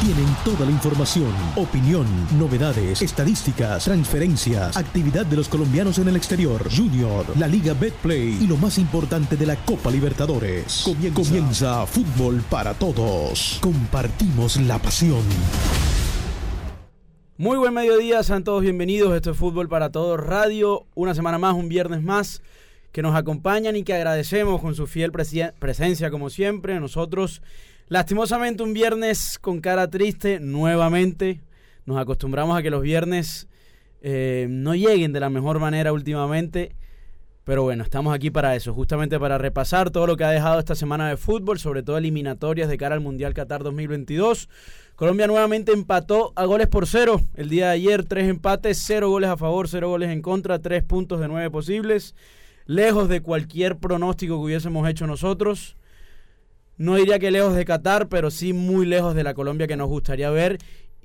tienen toda la información, opinión, novedades, estadísticas, transferencias, actividad de los colombianos en el exterior, Junior, la Liga Betplay y lo más importante de la Copa Libertadores. Comienza, Fútbol para Todos. Compartimos la pasión. Muy buen mediodía, sean todos bienvenidos. Esto es Fútbol para Todos Radio. Una semana más, un viernes más que nos acompañan y que agradecemos con su fiel presencia como siempre. Nosotros Lastimosamente un viernes con cara triste nuevamente. Nos acostumbramos a que los viernes eh, no lleguen de la mejor manera últimamente. Pero bueno, estamos aquí para eso, justamente para repasar todo lo que ha dejado esta semana de fútbol, sobre todo eliminatorias de cara al Mundial Qatar 2022. Colombia nuevamente empató a goles por cero. El día de ayer, tres empates, cero goles a favor, cero goles en contra, tres puntos de nueve posibles. Lejos de cualquier pronóstico que hubiésemos hecho nosotros no diría que lejos de Qatar, pero sí muy lejos de la Colombia que nos gustaría ver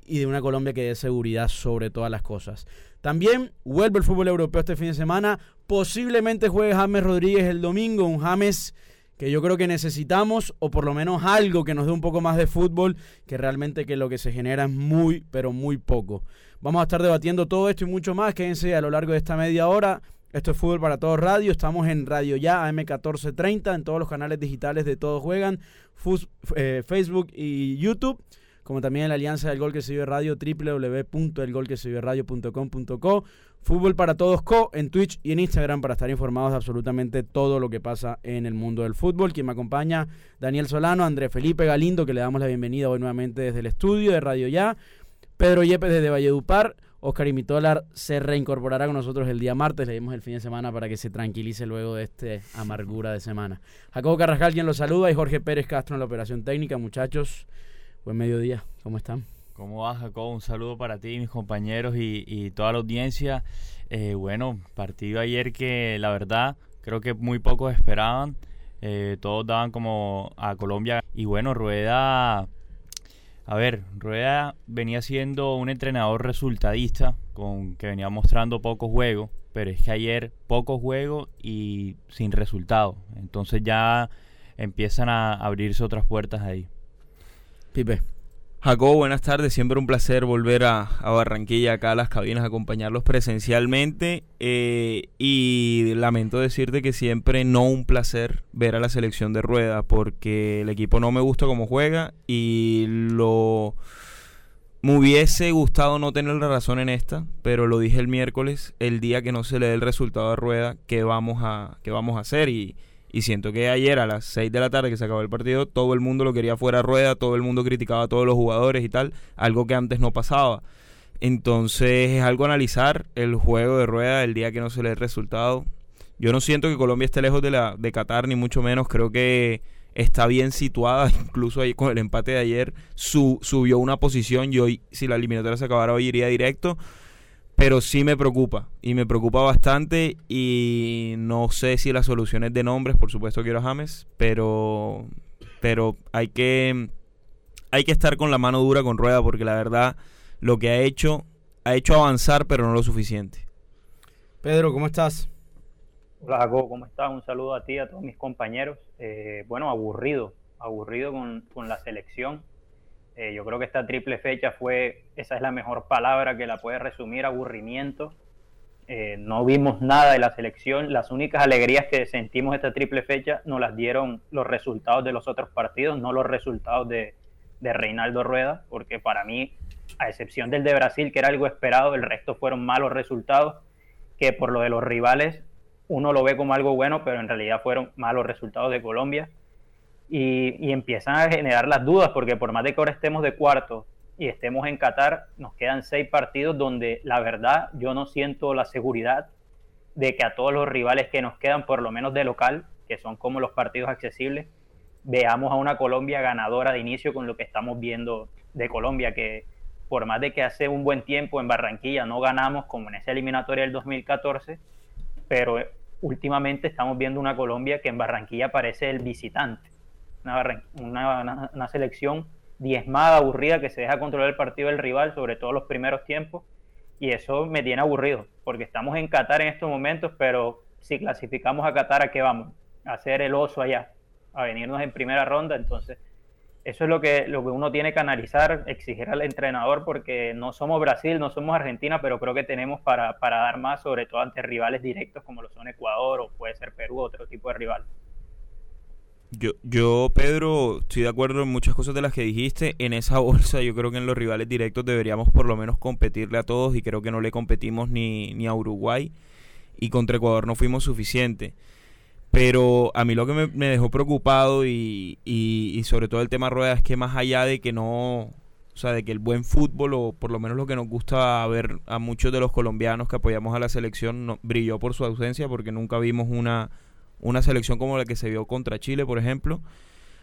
y de una Colombia que dé seguridad sobre todas las cosas. También vuelve el fútbol europeo este fin de semana. Posiblemente juegue James Rodríguez el domingo, un James que yo creo que necesitamos, o por lo menos algo que nos dé un poco más de fútbol, que realmente que lo que se genera es muy, pero muy poco. Vamos a estar debatiendo todo esto y mucho más. Quédense a lo largo de esta media hora. Esto es Fútbol para Todos Radio. Estamos en Radio Ya, AM1430, en todos los canales digitales de Todos Juegan, eh, Facebook y YouTube, como también en la Alianza del Gol que se vive radio, www.elgolqueseviradio.com.co. Fútbol para Todos Co. en Twitch y en Instagram para estar informados de absolutamente todo lo que pasa en el mundo del fútbol. Quien me acompaña, Daniel Solano, André Felipe Galindo, que le damos la bienvenida hoy nuevamente desde el estudio de Radio Ya. Pedro Yepes desde Valledupar Oscar Imitolar se reincorporará con nosotros el día martes. Le dimos el fin de semana para que se tranquilice luego de este amargura de semana. Jacobo Carrascal, quien lo saluda, y Jorge Pérez Castro en la operación técnica. Muchachos, buen mediodía. ¿Cómo están? ¿Cómo vas, Jacobo? Un saludo para ti, mis compañeros y, toda la audiencia. Eh, bueno, partido ayer que la verdad creo que muy pocos esperaban. Eh, todos daban como a Colombia. Y bueno, Rueda a ver, Rueda venía siendo un entrenador resultadista, con que venía mostrando poco juego, pero es que ayer poco juego y sin resultado. Entonces ya empiezan a abrirse otras puertas ahí. Pipe. Jacob, buenas tardes. Siempre un placer volver a, Barranquilla, acá a las cabinas, acompañarlos presencialmente. Eh, y lamento decirte que siempre no un placer ver a la selección de rueda, porque el equipo no me gusta cómo juega y lo. Me hubiese gustado no tener la razón en esta, pero lo dije el miércoles, el día que no se le dé el resultado a rueda, ¿qué vamos a, qué vamos a hacer? Y y siento que ayer a las 6 de la tarde que se acabó el partido, todo el mundo lo quería fuera rueda, todo el mundo criticaba a todos los jugadores y tal, algo que antes no pasaba. Entonces es algo analizar el juego de rueda el día que no se le resultado. Yo no siento que Colombia esté lejos de, la, de Qatar, ni mucho menos. Creo que está bien situada, incluso ahí con el empate de ayer su, subió una posición y hoy, si la eliminatoria se acabara hoy, iría directo pero sí me preocupa y me preocupa bastante y no sé si la solución es de nombres, por supuesto quiero a James, pero pero hay que hay que estar con la mano dura con rueda porque la verdad lo que ha hecho ha hecho avanzar pero no lo suficiente. Pedro, ¿cómo estás? Hola Jacobo, ¿cómo estás? Un saludo a ti, a todos mis compañeros. Eh, bueno, aburrido, aburrido con, con la selección eh, yo creo que esta triple fecha fue, esa es la mejor palabra que la puede resumir, aburrimiento. Eh, no vimos nada de la selección. Las únicas alegrías que sentimos esta triple fecha nos las dieron los resultados de los otros partidos, no los resultados de, de Reinaldo Rueda, porque para mí, a excepción del de Brasil, que era algo esperado, el resto fueron malos resultados, que por lo de los rivales uno lo ve como algo bueno, pero en realidad fueron malos resultados de Colombia y, empiezan a generar las dudas, porque por más de que ahora estemos de cuarto y estemos en Qatar, nos quedan seis partidos donde la verdad yo no siento la seguridad de que a todos los rivales que nos quedan, por lo menos de local, que son como los partidos accesibles, veamos a una Colombia ganadora de inicio con lo que estamos viendo de Colombia, que por más de que hace un buen tiempo en Barranquilla no ganamos como en esa eliminatoria del 2014, pero últimamente estamos viendo una Colombia que en Barranquilla parece el visitante, una, selección diezmada, aburrida, que se deja controlar el partido del rival, sobre todo los primeros tiempos, y eso me tiene aburrido, porque estamos en Qatar en estos momentos, pero si clasificamos a Qatar, ¿a qué vamos? A hacer el oso allá, a venirnos en primera ronda, entonces eso es lo que, lo que uno tiene que analizar, exigir al entrenador, porque no somos Brasil, no somos Argentina, pero creo que tenemos para, para dar más, sobre todo ante rivales directos como lo son Ecuador o puede ser Perú, otro tipo de rival. Yo, yo, Pedro, estoy de acuerdo en muchas cosas de las que dijiste. En esa bolsa, yo creo que en los rivales directos deberíamos por lo menos competirle a todos y creo que no le competimos ni, ni a Uruguay y contra Ecuador no fuimos suficientes. Pero a mí lo que me, dejó preocupado y, y, sobre todo el tema rueda es que más allá de que no, o sea, de que el buen fútbol o por lo menos lo que nos gusta ver a muchos de los colombianos que apoyamos a la selección no, brilló por su ausencia porque nunca vimos una, una selección como la que se vio contra Chile, por ejemplo.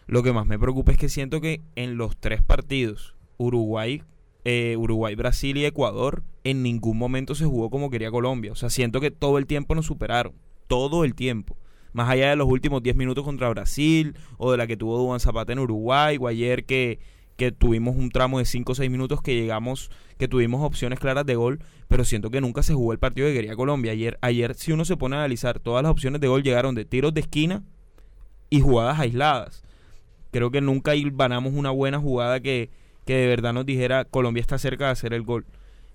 Lo que más me preocupa es que siento que en los tres partidos, Uruguay, eh, Uruguay, Brasil y Ecuador, en ningún momento se jugó como quería Colombia. O sea, siento que todo el tiempo nos superaron. Todo el tiempo más allá de los últimos 10 minutos contra Brasil o de la que tuvo Duan Zapata en Uruguay o ayer que, que tuvimos un tramo de 5 o 6 minutos que llegamos, que tuvimos opciones claras de gol, pero siento que nunca se jugó el partido que quería Colombia. Ayer, ayer si uno se pone a analizar, todas las opciones de gol llegaron de tiros de esquina y jugadas aisladas. Creo que nunca ganamos una buena jugada que, que de verdad nos dijera Colombia está cerca de hacer el gol.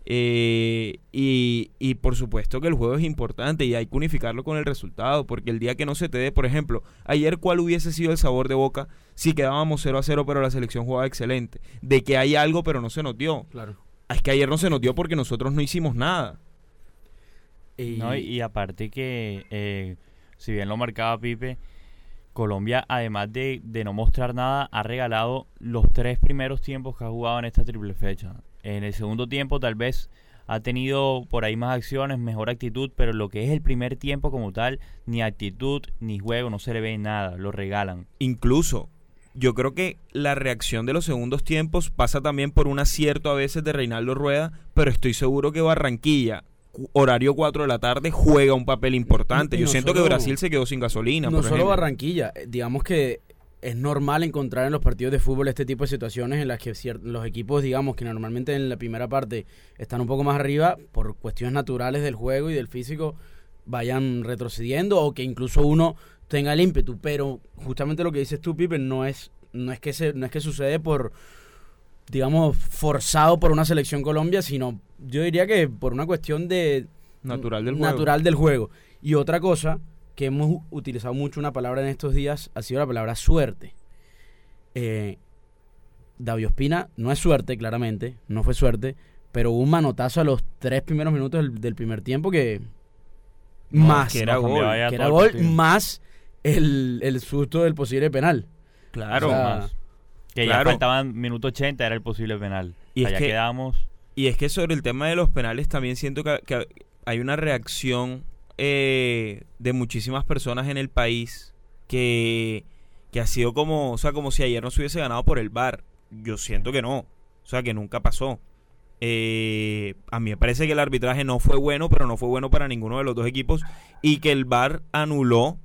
Eh, y, y, por supuesto que el juego es importante y hay que unificarlo con el resultado, porque el día que no se te dé, por ejemplo, ayer cuál hubiese sido el sabor de boca si quedábamos 0 a 0 pero la selección jugaba excelente, de que hay algo pero no se nos dio. Claro. Es que ayer no se nos dio porque nosotros no hicimos nada. Y, no, y, aparte que, eh, si bien lo marcaba Pipe, Colombia, además de, de no mostrar nada, ha regalado los tres primeros tiempos que ha jugado en esta triple fecha. En el segundo tiempo tal vez ha tenido por ahí más acciones, mejor actitud, pero lo que es el primer tiempo como tal, ni actitud ni juego, no se le ve nada, lo regalan. Incluso, yo creo que la reacción de los segundos tiempos pasa también por un acierto a veces de Reinaldo Rueda, pero estoy seguro que Barranquilla, horario 4 de la tarde, juega un papel importante. yo siento que Brasil se quedó sin gasolina. No solo Barranquilla, eh, digamos que es normal encontrar en los partidos de fútbol este tipo de situaciones en las que los equipos, digamos, que normalmente en la primera parte están un poco más arriba, por cuestiones naturales del juego y del físico, vayan retrocediendo o que incluso uno tenga el ímpetu. Pero justamente lo que dices tú, Pipe, no es, no es, que, se, no es que sucede por, digamos, forzado por una selección Colombia, sino yo diría que por una cuestión de... Natural del juego. Natural del juego. Y otra cosa que hemos utilizado mucho una palabra en estos días ha sido la palabra suerte. Eh, David Ospina no es suerte, claramente, no fue suerte, pero hubo un manotazo a los tres primeros minutos del, primer tiempo que más que era gol, que era gol más el, el, susto del posible penal. Claro, más. Que ya faltaban minuto 80, era el posible penal. Y es que, quedamos. Y es que sobre el tema de los penales también siento que hay una reacción eh, de muchísimas personas en el país que, que ha sido como, o sea, como si ayer no se hubiese ganado por el bar. Yo siento que no, o sea, que nunca pasó. Eh, a mí me parece que el arbitraje no fue bueno, pero no fue bueno para ninguno de los dos equipos y que el bar anuló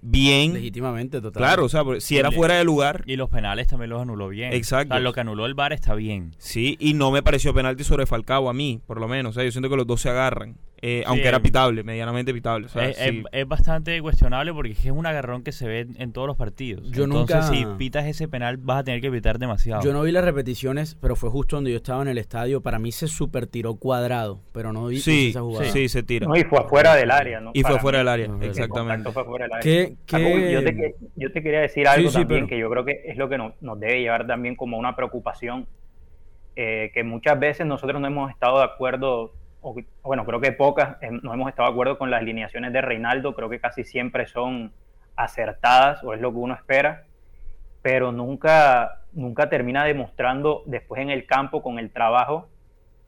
bien. Legítimamente, total. Claro, o sea, si era fuera de lugar. Y los penales también los anuló bien. Exacto. lo que anuló el bar está bien. Sí, y no me pareció penalti sobre Falcao a mí, por lo menos. O sea, yo siento que los dos se agarran. Eh, aunque era pitable, medianamente pitable. es, bastante cuestionable porque es un agarrón que se ve en todos los partidos. Yo Entonces, si pitas ese penal, vas a tener que pitar demasiado. Yo no vi las repeticiones, pero fue justo donde yo estaba en el estadio. Para mí se super tiró cuadrado, pero no vi sí, esa jugada. Sí, se tira. No, y fue afuera del área, ¿no? Y fue fuera del área, exactamente. Yo, te, quería decir algo también que yo creo que es lo que nos, debe llevar también como una preocupación. Eh, que muchas veces nosotros no hemos estado de acuerdo bueno, creo que pocas, eh, no hemos estado de acuerdo con las alineaciones de Reinaldo, creo que casi siempre son acertadas o es lo que uno espera, pero nunca, nunca termina demostrando después en el campo con el trabajo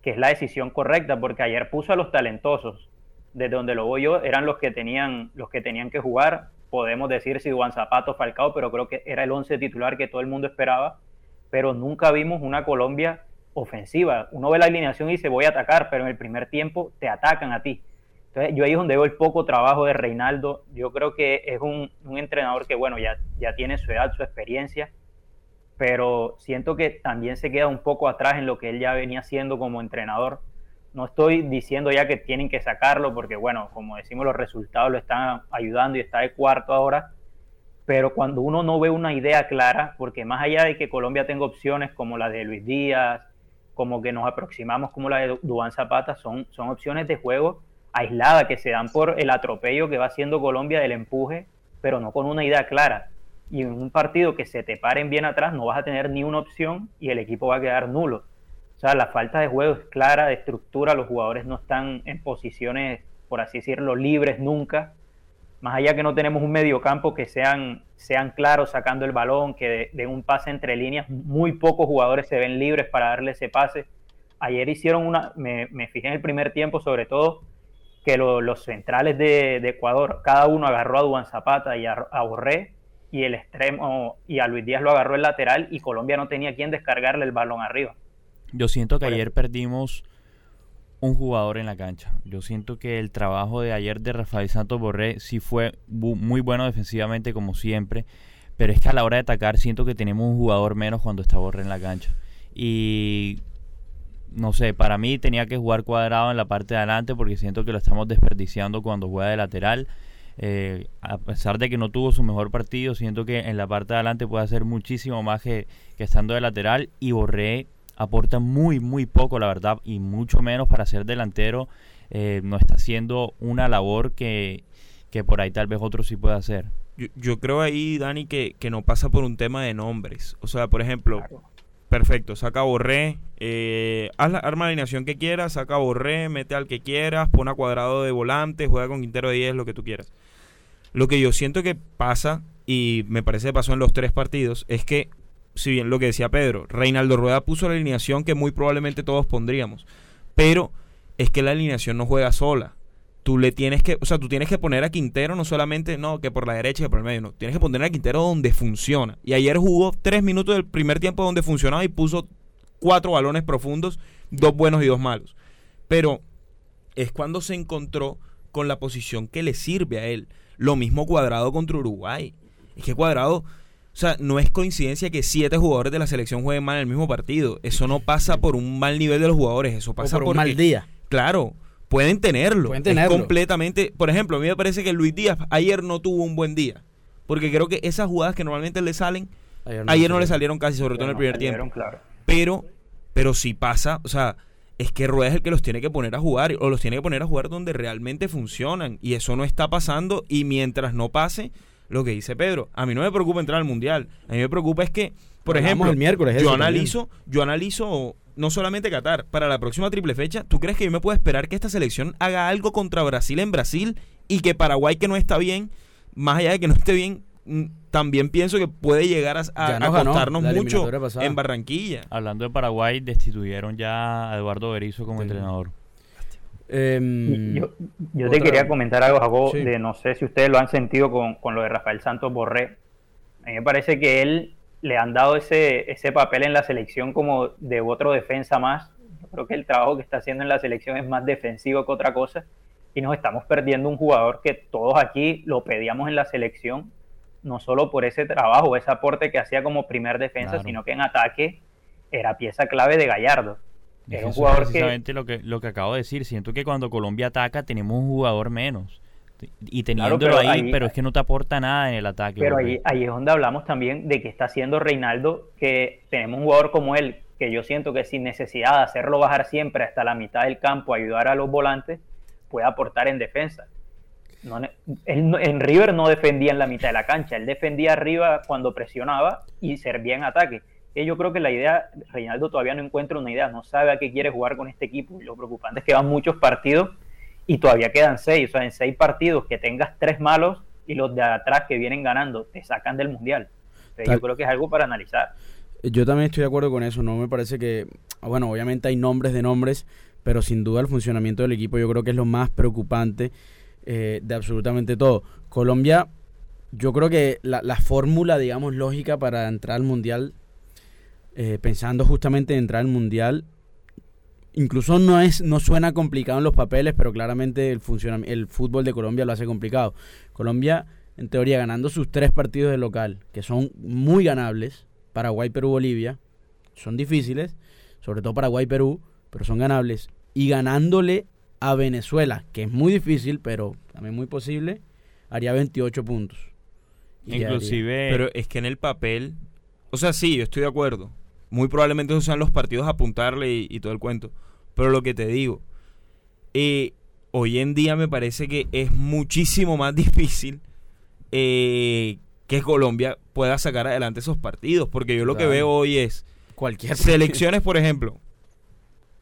que es la decisión correcta, porque ayer puso a los talentosos, desde donde lo voy yo, eran los que tenían, los que, tenían que jugar, podemos decir si Juan Zapato, Falcao, pero creo que era el once titular que todo el mundo esperaba, pero nunca vimos una Colombia ofensiva. Uno ve la alineación y dice voy a atacar, pero en el primer tiempo te atacan a ti. Entonces, yo ahí es donde veo el poco trabajo de Reinaldo. Yo creo que es un, un entrenador que, bueno, ya, ya tiene su edad, su experiencia, pero siento que también se queda un poco atrás en lo que él ya venía haciendo como entrenador. No estoy diciendo ya que tienen que sacarlo, porque, bueno, como decimos, los resultados lo están ayudando y está de cuarto ahora, pero cuando uno no ve una idea clara, porque más allá de que Colombia tenga opciones como la de Luis Díaz, como que nos aproximamos como la de Dubán Zapata, son, son opciones de juego aisladas que se dan por el atropello que va haciendo Colombia del empuje, pero no con una idea clara. Y en un partido que se te paren bien atrás no vas a tener ni una opción y el equipo va a quedar nulo. O sea, la falta de juego es clara, de estructura, los jugadores no están en posiciones, por así decirlo, libres nunca. Más allá que no tenemos un mediocampo que sean, sean claros sacando el balón, que den un pase entre líneas, muy pocos jugadores se ven libres para darle ese pase. Ayer hicieron una, me, me fijé en el primer tiempo sobre todo, que los centrales de, Ecuador, cada uno agarró a Duan Zapata y a, Borré, y el extremo y a Luis Díaz lo agarró el lateral y Colombia no tenía quien descargarle el balón arriba. Yo siento que ayer perdimos un jugador en la cancha. Yo siento que el trabajo de ayer de Rafael Santos Borré sí fue muy bueno defensivamente como siempre, pero es que a la hora de atacar siento que tenemos un jugador menos cuando está Borré en la cancha. Y no sé, para mí tenía que jugar cuadrado en la parte de adelante porque siento que lo estamos desperdiciando cuando juega de lateral. Eh, a pesar de que no tuvo su mejor partido, siento que en la parte de adelante puede hacer muchísimo más que, estando de lateral y Borré aporta muy, muy poco, la verdad, y mucho menos para ser delantero. Eh, no está haciendo una labor que, por ahí tal vez otro sí pueda hacer. Yo, creo ahí, Dani, que, que, no pasa por un tema de nombres. O sea, por ejemplo, Perfecto, saca Borré, eh, haz la arma alineación que quieras, saca Borré, mete al que quieras, pon a cuadrado de volante, juega con Quintero de 10, lo que tú quieras. Lo que yo siento que pasa, y me parece que pasó en los tres partidos, es que, si bien lo que decía Pedro, Reinaldo Rueda puso la alineación que muy probablemente todos pondríamos, pero es que la alineación no juega sola tú le tienes que, o sea, tú tienes que poner a Quintero no solamente, no, que por la derecha, que por el medio, no, tienes que poner a Quintero donde funciona. Y ayer jugó tres minutos del primer tiempo donde funcionaba y puso cuatro balones profundos, dos buenos y dos malos. Pero es cuando se encontró con la posición que le sirve a él. Lo mismo cuadrado contra Uruguay. Es que cuadrado, o sea, no es coincidencia que siete jugadores de la selección jueguen mal en el mismo partido. Eso no pasa por un mal nivel de los jugadores, eso pasa por un mal día. Claro, pueden tenerlo. Pueden tenerlo. completamente. Por ejemplo, a mí me parece que Luis Díaz ayer no tuvo un buen día. Porque creo que esas jugadas que normalmente le salen, ayer no, le salieron casi, sobre todo en el primer tiempo. Pero, pero si pasa, o sea, es que Rueda es el que los tiene que poner a jugar, o los tiene que poner a jugar donde realmente funcionan. Y eso no está pasando. Y mientras no pase, lo que dice Pedro, a mí no me preocupa entrar al mundial. A mí me preocupa es que, por ejemplo, el miércoles yo analizo, yo analizo no solamente Qatar, para la próxima triple fecha, ¿tú crees que yo me puedo esperar que esta selección haga algo contra Brasil en Brasil y que Paraguay, que no está bien, más allá de que no esté bien, mm, también pienso que puede llegar a, a, mucho en Barranquilla. Hablando de Paraguay, destituyeron ya a Eduardo Berizzo como entrenador. Em, yo, te quería comentar algo, Jacob, de no sé si ustedes lo han sentido con, con lo de Rafael Santos Borré. A mí me parece que él le han dado ese, ese papel en la selección como de otro defensa más. Yo creo que el trabajo que está haciendo en la selección es más defensivo que otra cosa y nos estamos perdiendo un jugador que todos aquí lo pedíamos en la selección, no solo por ese trabajo, ese aporte que hacía como primer defensa, sino que en ataque era pieza clave de Gallardo. Es un jugador precisamente lo que lo que acabo de decir, siento que cuando Colombia ataca tenemos un jugador menos y teniéndolo ahí, pero es que no te aporta nada en el ataque. Pero ahí, ahí, es donde hablamos también de que está haciendo Reinaldo, que tenemos un jugador como él, que yo siento que sin necesidad de hacerlo bajar siempre hasta la mitad del campo, ayudar a los volantes, puede aportar en defensa. en River no defendía en la mitad de la cancha, él defendía arriba cuando presionaba y servía en ataque. Yo creo que la idea, Reinaldo todavía no encuentra una idea, no sabe a qué quiere jugar con este equipo. Lo preocupante es que van muchos partidos y todavía quedan seis. O sea, en seis partidos que tengas tres malos y los de atrás que vienen ganando te sacan del mundial. yo creo que es algo para analizar. Yo también estoy de acuerdo con eso. No me parece que, bueno, obviamente hay nombres de nombres, pero sin duda el funcionamiento del equipo yo creo que es lo más preocupante eh, de absolutamente todo. Colombia, yo creo que la, fórmula, digamos, lógica para entrar al mundial, eh, pensando justamente en entrar al mundial, incluso no es no suena complicado en los papeles, pero claramente el el fútbol de Colombia lo hace complicado. Colombia en teoría ganando sus tres partidos de local, que son muy ganables, Paraguay, Perú, Bolivia, son difíciles, sobre todo Paraguay, Perú, pero son ganables y ganándole a Venezuela, que es muy difícil, pero también muy posible, haría 28 puntos. Inclusive, pero es que en el papel, o sea, sí, yo estoy de acuerdo. Muy probablemente esos sean los partidos a apuntarle y, todo el cuento. Pero lo que te digo, eh, hoy en día me parece que es muchísimo más difícil eh, que Colombia pueda sacar adelante esos partidos. Porque yo lo que veo hoy es cualquier selecciones, por ejemplo.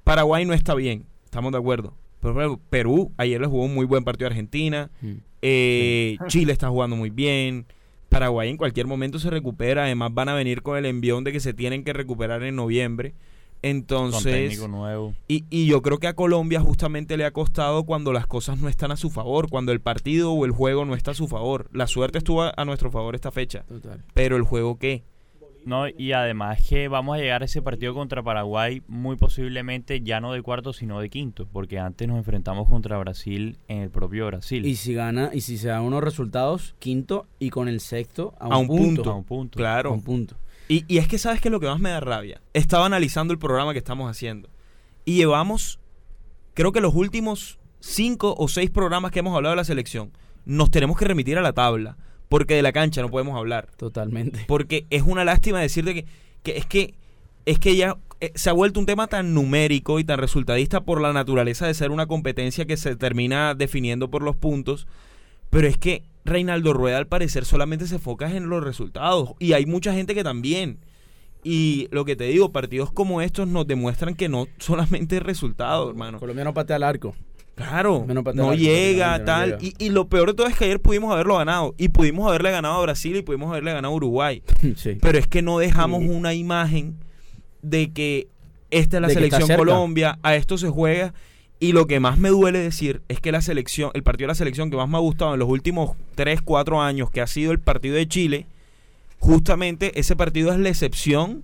Paraguay no está bien, estamos de acuerdo. Pero Perú ayer le jugó un muy buen partido a Argentina. Mm. Eh, Chile está jugando muy bien. Paraguay en cualquier momento se recupera. Además van a venir con el envión de que se tienen que recuperar en noviembre. Entonces, nuevo. Y, y, yo creo que a Colombia justamente le ha costado cuando las cosas no están a su favor, cuando el partido o el juego no está a su favor. La suerte estuvo a, nuestro favor esta fecha. Pero el juego qué? No, y además que vamos a llegar a ese partido contra Paraguay muy posiblemente ya no de cuarto sino de quinto, porque antes nos enfrentamos contra Brasil en el propio Brasil. Y si gana y si se dan unos resultados, quinto y con el sexto a un, punto, A un punto. Claro. A un punto. Y, y es que sabes que lo que más me da rabia. Estaba analizando el programa que estamos haciendo y llevamos, creo que los últimos cinco o seis programas que hemos hablado de la selección, nos tenemos que remitir a la tabla porque de la cancha no podemos hablar. Totalmente. Porque es una lástima decirte que, que es que es que ya eh, se ha vuelto un tema tan numérico y tan resultadista por la naturaleza de ser una competencia que se termina definiendo por los puntos, pero es que Reinaldo Rueda al parecer solamente se enfoca en los resultados y hay mucha gente que también. Y lo que te digo, partidos como estos nos demuestran que no solamente es resultado, hermano. Colombia no patea al arco. Claro, no llega, tal. Y, lo peor de todo es que ayer pudimos haberlo ganado. Y pudimos haberle ganado a Brasil y pudimos haberle ganado a Uruguay. Pero es que no dejamos una imagen de que esta es la selección Colombia, a esto se juega. Y lo que más me duele decir es que la selección, el partido de la selección que más me ha gustado en los últimos 3, 4 años, que ha sido el partido de Chile, justamente ese partido es la excepción.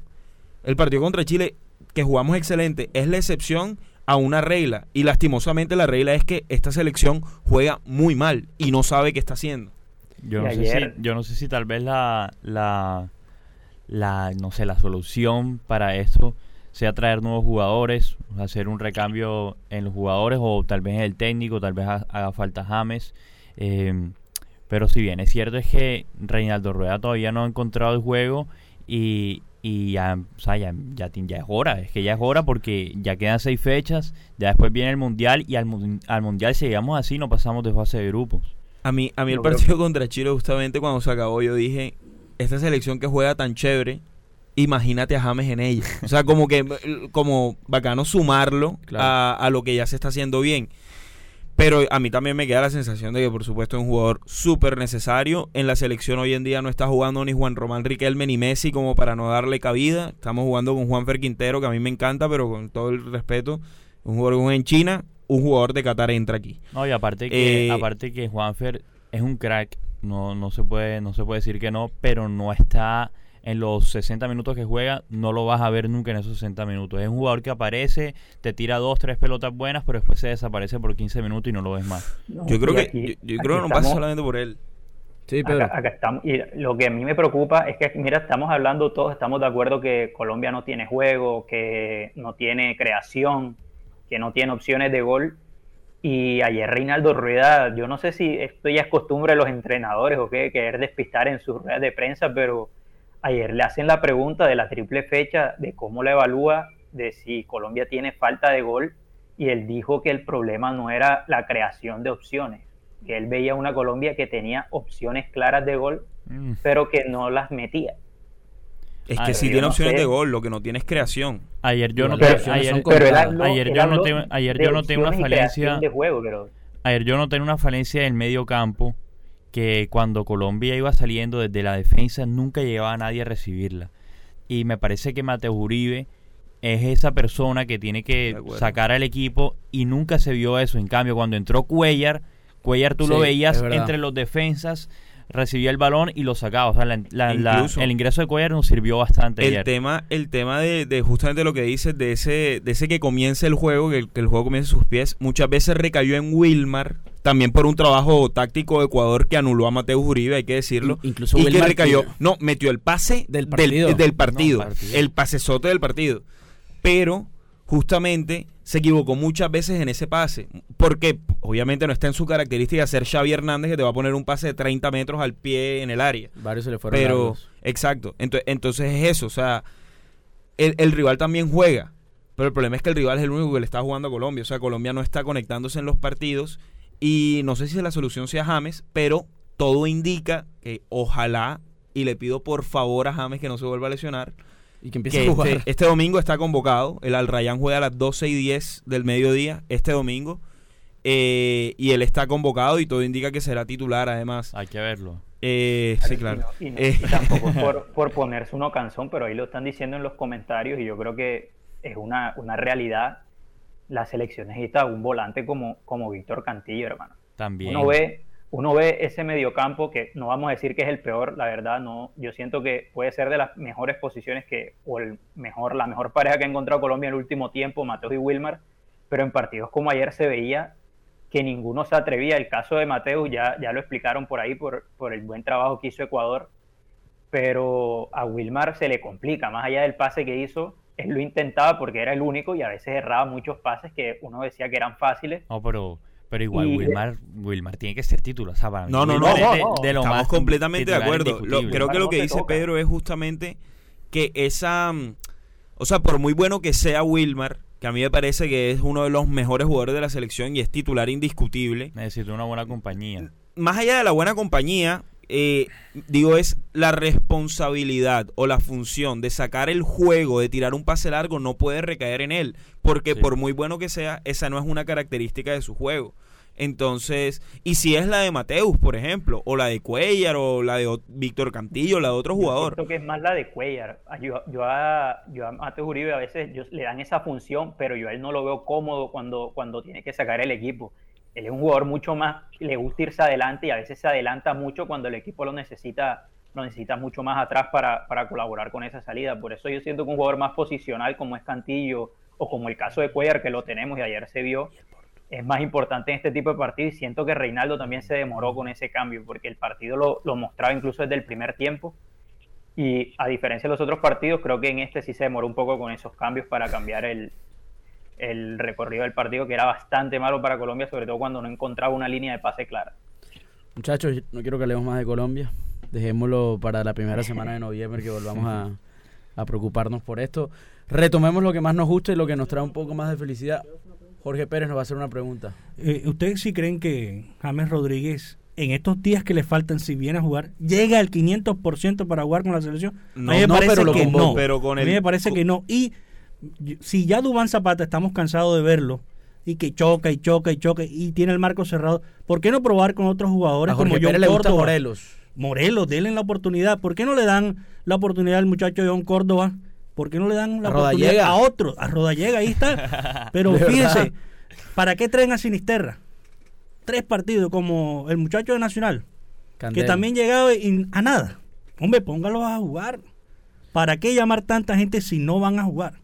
El partido contra Chile, que jugamos excelente, es la excepción a una regla. Y lastimosamente la regla es que esta selección juega muy mal y no sabe qué está haciendo. Yo no, sé si, yo no sé si tal vez la, la, la, no sé, la solución para esto sea traer nuevos jugadores, hacer un recambio en los jugadores o tal vez en el técnico, tal vez haga falta James. Eh, pero si bien es cierto es que Reinaldo Rueda todavía no ha encontrado el juego y, y ya, o sea, ya, ya, es hora, es que ya es hora porque ya quedan seis fechas, ya después viene el Mundial y al, al Mundial si llegamos así no pasamos de fase de grupos. A mí, a mí el partido contra Chile justamente cuando se acabó yo dije, esta selección que juega tan chévere, imagínate a James en ella. O sea, como que como bacano sumarlo a, a lo que ya se está haciendo bien. Pero a mí también me queda la sensación de que, por supuesto, es un jugador súper necesario. En la selección hoy en día no está jugando ni Juan Román Riquelme ni Messi como para no darle cabida. Estamos jugando con Juan Fer Quintero, que a mí me encanta, pero con todo el respeto, un jugador en China, un jugador de Qatar entra aquí. No, y aparte que, eh, aparte que Juanfer es un crack, no, no, se puede, no se puede decir que no, pero no está en los 60 minutos que juega, no lo vas a ver nunca en esos 60 minutos. Es un jugador que aparece, te tira dos, tres pelotas buenas, pero después se desaparece por 15 minutos y no lo ves más. yo creo que yo, creo que no pasa solamente por él. Sí, pero acá, estamos. Y lo que a mí me preocupa es que, mira, estamos hablando todos, estamos de acuerdo que Colombia no tiene juego, que no tiene creación, que no tiene opciones de gol. Y ayer Reinaldo Rueda, yo no sé si esto ya es costumbre de los entrenadores o qué, querer despistar en sus ruedas de prensa, pero ayer le hacen la pregunta de la triple fecha, de cómo la evalúa, de si Colombia tiene falta de gol, y él dijo que el problema no era la creación de opciones, que él veía una Colombia que tenía opciones claras de gol, mm. pero que no las metía. Es que si tiene opciones de gol, lo que no tiene es creación. Ayer yo no ayer, ayer, yo no tengo, ayer yo no tengo una falencia de juego, pero... Ayer yo no tengo una falencia en el medio campo que cuando Colombia iba saliendo desde la defensa nunca llegaba a nadie a recibirla. Y me parece que Mateo Uribe es esa persona que tiene que sacar al equipo y nunca se vio eso. En cambio, cuando entró Cuellar, Cuellar tú lo veías entre los defensas recibía el balón y lo sacaba. O sea, el ingreso de Cuellar nos sirvió bastante. El tema, el tema de, justamente lo que dices, de ese, de ese que comience el juego, que, el juego comience sus pies, muchas veces recayó en Wilmar, también por un trabajo táctico de Ecuador que anuló a Mateo Uribe, hay que decirlo. Incluso y que recayó. No, metió el pase del partido. Del, partido, el pasesote del partido. Pero, justamente, se equivocó muchas veces en ese pase. Porque obviamente no está en su característica ser Xavi Hernández que te va a poner un pase de 30 metros al pie en el área. Varios se le fueron. Pero, exacto. Entonces, entonces es eso. O sea, el, rival también juega. Pero el problema es que el rival es el único que le está jugando a Colombia. O sea, Colombia no está conectándose en los partidos. Y no sé si la solución sea James, pero todo indica que ojalá, y le pido por favor a James que no se vuelva a lesionar, y que empiece a jugar. Este, este, domingo está convocado. El Al Rayán juega a las 12 y 10 del mediodía este domingo. Eh, y él está convocado y todo indica que será titular además. Hay que verlo. Eh, sí, claro. Y, eh. tampoco por, por, ponerse uno canción, pero ahí lo están diciendo en los comentarios y yo creo que es una, una realidad. La selección necesita un volante como, como Víctor Cantillo, hermano. También. Uno ve, uno ve ese mediocampo que no vamos a decir que es el peor, la verdad, no. Yo siento que puede ser de las mejores posiciones que, o el mejor, la mejor pareja que ha encontrado Colombia en el último tiempo, Mateos y Wilmar, pero en partidos como ayer se veía que ninguno se atrevía. El caso de Mateus ya, ya lo explicaron por ahí, por, por el buen trabajo que hizo Ecuador, pero a Wilmar se le complica, más allá del pase que hizo, él lo intentaba porque era el único y a veces erraba muchos pases que uno decía que eran fáciles. No, pero pero igual, Wilmar, Wilmar tiene que ser titular. no, no, no, de, lo Estamos completamente de acuerdo. creo que lo que dice Pedro es justamente que esa. Mm, o sea, por muy bueno que sea Wilmar, que a mí me parece que es uno de los mejores jugadores de la selección y es titular indiscutible. Necesita una buena compañía. Más allá de la buena compañía, eh, digo, es la responsabilidad o la función de sacar el juego, de tirar un pase largo, no puede recaer en él, porque por muy bueno que sea, esa no es una característica de su juego. Entonces, y si es la de Mateus, por ejemplo, o la de Cuellar, o la de Víctor Cantillo, la de otro jugador. Creo que es más la de Cuellar. Yo, yo, a, yo a Mateus Uribe a veces le dan esa función, pero yo a él no lo veo cómodo cuando, cuando tiene que sacar el equipo él es un jugador mucho más, le gusta irse adelante y a veces se adelanta mucho cuando el equipo lo necesita, lo necesita mucho más atrás para, colaborar con esa salida. Por eso yo siento que un jugador más posicional como es Cantillo o como el caso de Cuellar que lo tenemos y ayer se vio, es más importante en este tipo de partidos y siento que Reinaldo también se demoró con ese cambio porque el partido lo, lo mostraba incluso desde el primer tiempo y a diferencia de los otros partidos creo que en este sí se demoró un poco con esos cambios para cambiar el, el recorrido del partido, que era bastante malo para Colombia, sobre todo cuando no encontraba una línea de pase clara. Muchachos, no quiero que hablemos más de Colombia. Dejémoslo para la primera semana de noviembre que volvamos a, preocuparnos por esto. Retomemos lo que más nos gusta y lo que nos trae un poco más de felicidad. Jorge Pérez nos va a hacer una pregunta. Eh, ¿Ustedes sí creen que James Rodríguez, en estos días que le faltan, si viene a jugar, llega al 500% para jugar con la selección? No, a mí me parece pero que no. Pero con a mí me parece que no. Y si ya Dubán Zapata estamos cansados de verlo y que choca y choca y choca y tiene el marco cerrado, ¿por qué no probar con otros jugadores como John Córdoba? Morelos. Morelos, denle la oportunidad. ¿Por qué no le dan la oportunidad al muchacho John Córdoba? ¿Por qué no le dan la oportunidad a otro? A Rodallega, ahí está. Pero fíjense, ¿para qué traen a Sinisterra? Tres partidos como el muchacho de Nacional, que también llegaba a nada. Hombre, póngalos a jugar. ¿Para qué llamar tanta gente si no van a jugar?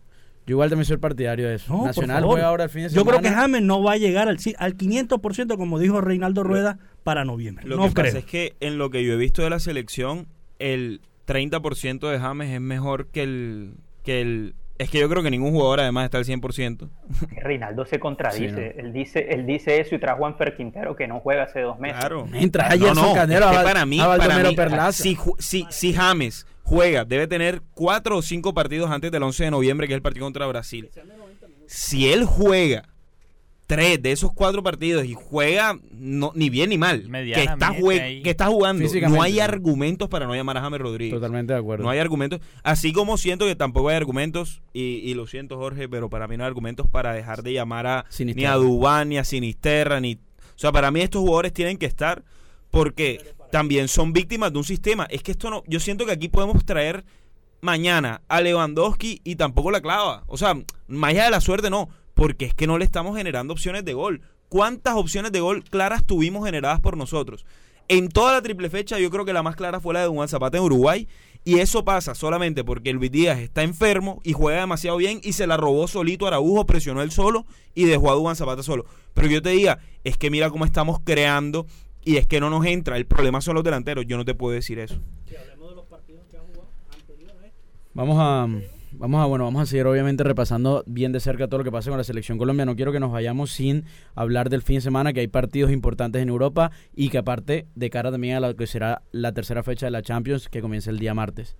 Yo igual también soy partidario de eso. Nacional juega ahora el fin de semana. Yo creo que James no va a llegar al, al 500%, como dijo Reinaldo Rueda, para noviembre. Lo no que pasa es que en lo que yo he visto de la selección, el 30% de James es mejor que el, que el es que yo creo que ningún jugador además está al 100%. Reinaldo se contradice. él, dice, él dice eso y trajo a Juan Quintero que no juega hace dos meses. Claro. Mientras no, no, para mí, para mí si, si, si James juega, debe tener cuatro o cinco partidos antes del 11 de noviembre, que es el partido contra Brasil. Si él juega tres de esos cuatro partidos y juega no, ni bien ni mal, que está, que está jugando, no hay argumentos para no llamar a James Rodríguez. Totalmente de acuerdo. No hay argumentos. Así como siento que tampoco hay argumentos, y, lo siento Jorge, pero para mí no hay argumentos para dejar de llamar a ni a Dubán, ni a Sinisterra, ni... O sea, para mí estos jugadores tienen que estar porque también son víctimas de un sistema. Es que esto no, yo siento que aquí podemos traer mañana a Lewandowski y tampoco la clava. O sea, más allá de la suerte no, porque es que no le estamos generando opciones de gol. ¿Cuántas opciones de gol claras tuvimos generadas por nosotros? En toda la triple fecha, yo creo que la más clara fue la de Juan Zapata en Uruguay. Y eso pasa solamente porque Luis Díaz está enfermo y juega demasiado bien y se la robó solito a Araujo, presionó él solo y dejó a Duan Zapata solo. Pero yo te diga, es que mira cómo estamos creando y es que no nos entra. El problema son los delanteros. Yo no te puedo decir eso. Vamos a Vamos a, bueno, vamos a seguir obviamente repasando bien de cerca todo lo que pasa con la selección Colombia. No quiero que nos vayamos sin hablar del fin de semana, que hay partidos importantes en Europa y que aparte de cara también a lo que será la tercera fecha de la Champions que comienza el día martes.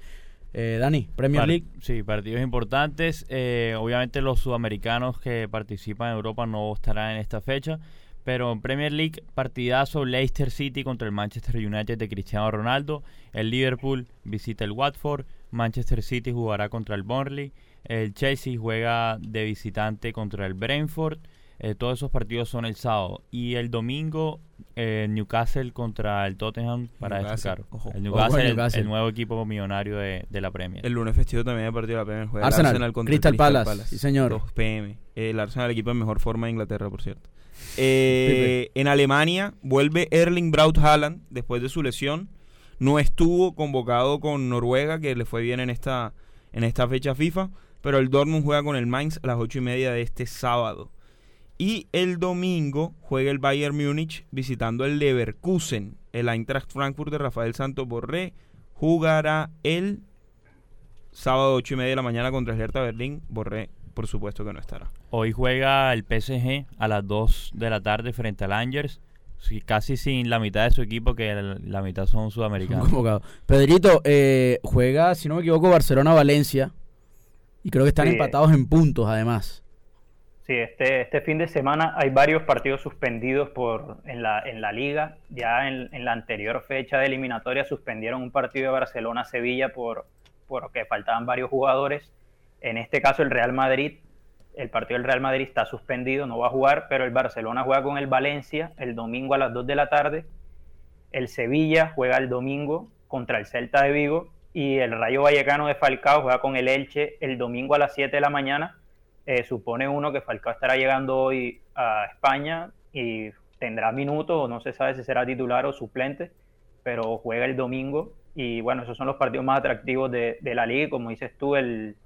Eh, Dani, Premier League. Sí, partidos importantes. Eh, obviamente los sudamericanos que participan en Europa no estarán en esta fecha. Pero en Premier League, partidazo Leicester City contra el Manchester United de Cristiano Ronaldo. El Liverpool visita el Watford. Manchester City jugará contra el Burnley. El Chelsea juega de visitante contra el Brentford. Eh, todos esos partidos son el sábado. Y el domingo, eh, Newcastle contra el Tottenham para destacar. El Newcastle, el, nuevo equipo millonario de, la Premier. El lunes festivo también hay partido de la Premier. Juega Arsenal, contra Crystal, Palace. Sí, señor. 2 PM. El Arsenal, el equipo en mejor forma de Inglaterra, por cierto. Eh, en Alemania vuelve Erling Braut Haaland después de su lesión no estuvo convocado con Noruega, que le fue bien en esta, en esta fecha FIFA, pero el Dortmund juega con el Mainz a las ocho y media de este sábado. Y el domingo juega el Bayern Múnich visitando el Leverkusen. El Eintracht Frankfurt de Rafael Santos Borré jugará el sábado ocho y media de la mañana contra el Hertha Berlín. Borré, por supuesto que no estará. Hoy juega el PSG a las 2 de la tarde frente al Angers casi sin la mitad de su equipo, que la, mitad son sudamericanos. Pedrito, eh, juega, si no me equivoco, Barcelona-Valencia. Y creo que están empatados en puntos, además. Sí, este, este fin de semana hay varios partidos suspendidos por, en, la, en la liga. Ya en, en la anterior fecha de eliminatoria suspendieron un partido de Barcelona-Sevilla por, porque faltaban varios jugadores. En este caso, el Real Madrid el partido del Real Madrid está suspendido, no va a jugar, pero el Barcelona juega con el Valencia el domingo a las 2 de la tarde. El Sevilla juega el domingo contra el Celta de Vigo y el Rayo Vallecano de Falcao juega con el Elche el domingo a las 7 de la mañana. Eh, supone uno que Falcao estará llegando hoy a España y tendrá minutos, no se sabe si será titular o suplente, pero juega el domingo y bueno, esos son los partidos más atractivos de, de la liga como dices tú, el,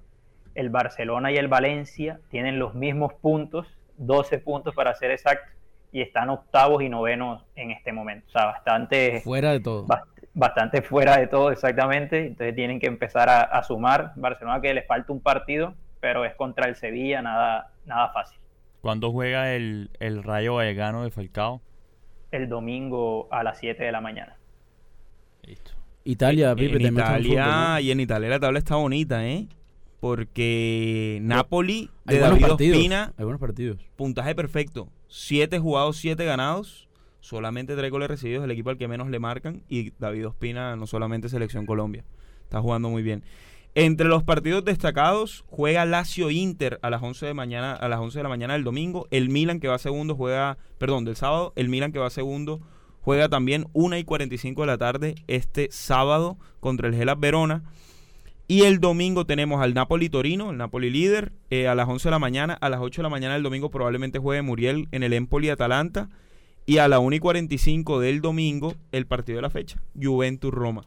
el Barcelona y el Valencia tienen los mismos puntos, 12 puntos para ser exacto, y están octavos y novenos en este momento. O sea, bastante... Fuera de todo. bastante fuera de todo, exactamente. Entonces tienen que empezar a, sumar. Barcelona que les falta un partido, pero es contra el Sevilla, nada, nada fácil. ¿Cuándo juega el, el Rayo Vallecano de Falcao? El domingo a las 7 de la mañana. Listo. Italia, Pipe, en Italia, y en Italia la tabla está bonita, ¿eh? Porque Napoli de David Ospina, algunos partidos. puntaje perfecto, siete jugados, siete ganados, solamente tres goles recibidos, el equipo al que menos le marcan y David Ospina no solamente selección Colombia, está jugando muy bien. Entre los partidos destacados juega Lazio Inter a las 11 de mañana a las 11 de la mañana del domingo, el Milan que va segundo juega, perdón, del sábado, el Milan que va segundo juega también 1 y 45 de la tarde este sábado contra el Gelas Verona. Y el domingo tenemos al Napoli Torino, el Napoli líder, eh, a las 11 de la mañana. A las 8 de la mañana del domingo probablemente juegue Muriel en el Empoli Atalanta. Y a la 1 y 45 del domingo, el partido de la fecha, Juventus Roma.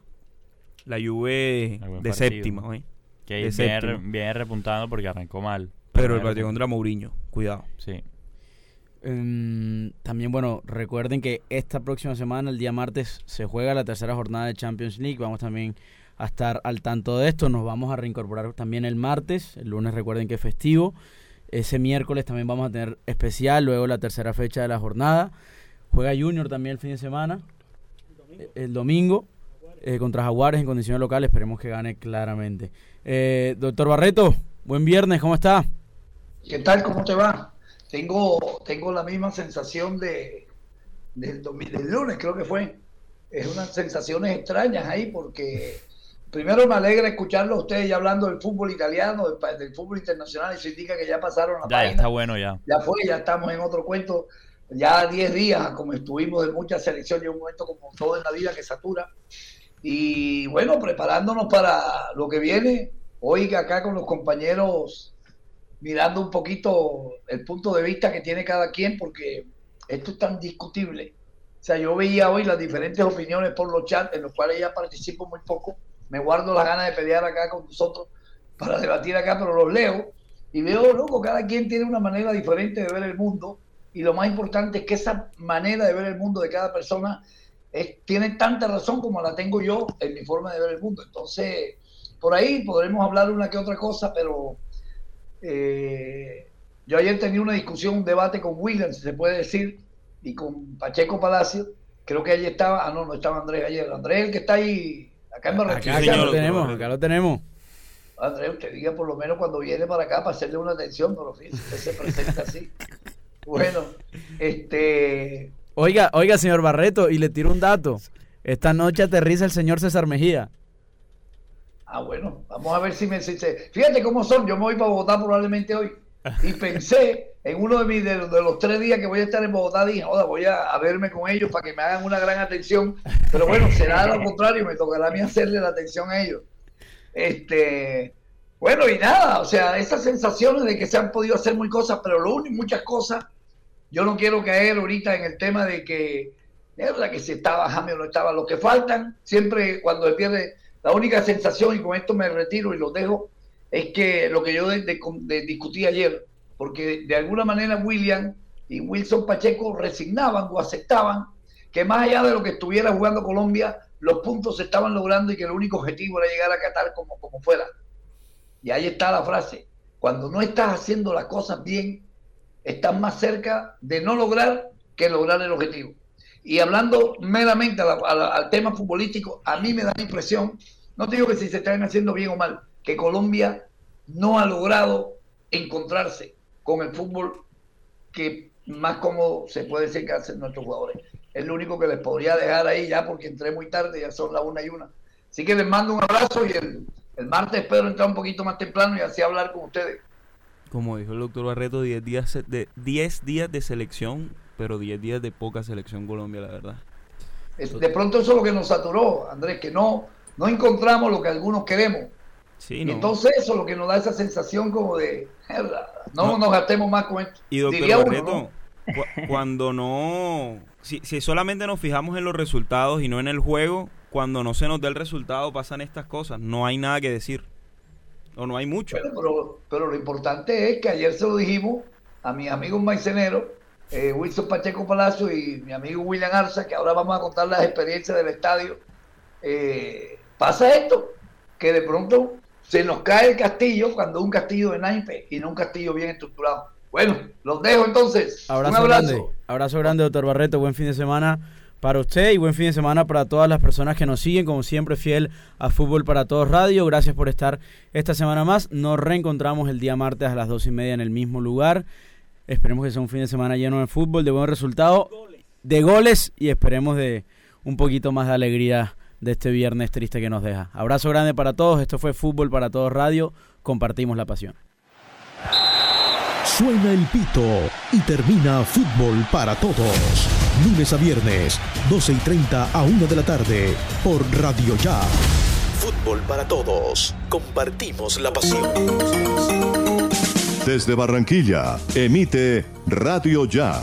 La Juve de séptima, ¿eh? Que viene, repuntando porque arrancó mal. Pero el partido contra Mourinho, cuidado. Sí. Em, también, bueno, recuerden que esta próxima semana, el día martes, se juega la tercera jornada de Champions League. Vamos también a estar al tanto de esto. Nos vamos a reincorporar también el martes. El lunes recuerden que es festivo. Ese miércoles también vamos a tener especial, luego la tercera fecha de la jornada. Juega Junior también el fin de semana. El domingo. Eh, contra Jaguares en condiciones locales. Esperemos que gane claramente. Eh, doctor Barreto, buen viernes, ¿cómo está? ¿Qué tal? ¿Cómo te va? Tengo, tengo la misma sensación de del, del lunes, creo que fue. Es unas sensaciones extrañas ahí porque Primero me alegra escucharlo a ustedes ya hablando del fútbol italiano, del, fútbol internacional, y se indica que ya pasaron la ya, Ya está bueno ya. Ya fue, ya estamos en otro cuento. Ya 10 días, como estuvimos de muchas selecciones, y un momento como todo en la vida que satura. Y bueno, preparándonos para lo que viene. Hoy acá con los compañeros, mirando un poquito el punto de vista que tiene cada quien, porque esto es tan discutible O sea, yo veía hoy las diferentes opiniones por los chats, en los cuales ya participo muy poco. Me guardo las ganas de pelear acá con nosotros para debatir acá, pero los leo y veo, loco, cada quien tiene una manera diferente de ver el mundo. Y lo más importante es que esa manera de ver el mundo de cada persona tiene tanta razón como la tengo yo en mi forma de ver el mundo. Entonces, por ahí podremos hablar una que otra cosa, pero eh, yo ayer tenía una discusión, un debate con William, si se puede decir, y con Pacheco Palacio. Creo que allí estaba, ah, no, no estaba Andrés ayer. Andrés, el que está ahí, acá en Barranquilla. Acá, lo tenemos, acá lo tenemos. Andrés, usted diga por lo menos cuando viene para acá para hacerle una atención, pero fíjese, usted se presenta así. Bueno, este. Oiga, oiga, señor Barreto, y le tiro un dato. Esta noche aterriza el señor César Mejía. Ah, bueno, vamos a ver si me. fíjate cómo son, yo me voy para Bogotá probablemente hoy. Y pensé en uno de, mis, de, los tres días que voy a estar en Bogotá, dije, joda, voy a, verme con ellos para que me hagan una gran atención. Pero bueno, será lo contrario, me tocará a mí hacerle la atención a ellos. Este, bueno, y nada, o sea, esas sensaciones de que se han podido hacer muy cosas, pero lo único, muchas cosas, yo no quiero caer ahorita en el tema de que, verdad que si estaba Jaime o no estaba, lo que faltan, siempre cuando se pierde, la única sensación, y con esto me retiro y lo dejo, es que lo que yo discutí ayer, porque de alguna manera William y Wilson Pacheco resignaban o aceptaban que más allá de lo que estuviera jugando Colombia, los puntos se estaban logrando y que el único objetivo era llegar a Qatar como, como fuera. Y ahí está la frase. Cuando no estás haciendo las cosas bien, estás más cerca de no lograr que lograr el objetivo. Y hablando meramente al tema futbolístico, a mí me da la impresión, no digo que si se están haciendo bien o mal, que Colombia no ha logrado encontrarse con el fútbol que más cómodo se puede decir que hacen nuestros jugadores es lo único que les podría dejar ahí ya porque entré muy tarde, ya son las una y una. Así que les mando un abrazo y el, martes espero entrar un poquito más temprano y así hablar con ustedes. Como dijo el doctor Barreto, 10 días de, 10 días de selección, pero 10 días de poca selección Colombia, la verdad. de pronto eso es lo que nos saturó, Andrés, que no, no encontramos lo que algunos queremos. Sí, entonces eso es lo que nos da esa sensación como de, no, nos gastemos más con esto. Y doctor Barreto, cuando no si, si solamente nos fijamos en los resultados y no en el juego, cuando no se nos da el resultado pasan estas cosas. No hay nada que decir. O no hay mucho. pero, pero, lo importante es que ayer se lo dijimos a mis amigos maiceneros, eh, Wilson Pacheco Palacio y mi amigo William Arza, que ahora vamos a contar las experiencias del estadio. Eh, pasa esto, que de pronto se nos cae el castillo cuando un castillo de naipe y no un castillo bien estructurado. Bueno, los dejo entonces. Abrazo un abrazo. Grande. Abrazo grande, doctor Barreto. Buen fin de semana para usted y buen fin de semana para todas las personas que nos siguen, como siempre, fiel a Fútbol para Todos Radio. Gracias por estar esta semana más. Nos reencontramos el día martes a las dos y media en el mismo lugar. Esperemos que sea un fin de semana lleno de fútbol, de buen resultado, de goles y esperemos de un poquito más de alegría de este viernes triste que nos deja. Abrazo grande para todos. Esto fue Fútbol para Todos Radio. Compartimos la pasión. Suena el pito y termina fútbol para todos. Lunes a viernes, 12 y 30 a 1 de la tarde, por Radio Ya. Fútbol para todos. Compartimos la pasión. Desde Barranquilla, emite Radio Ya.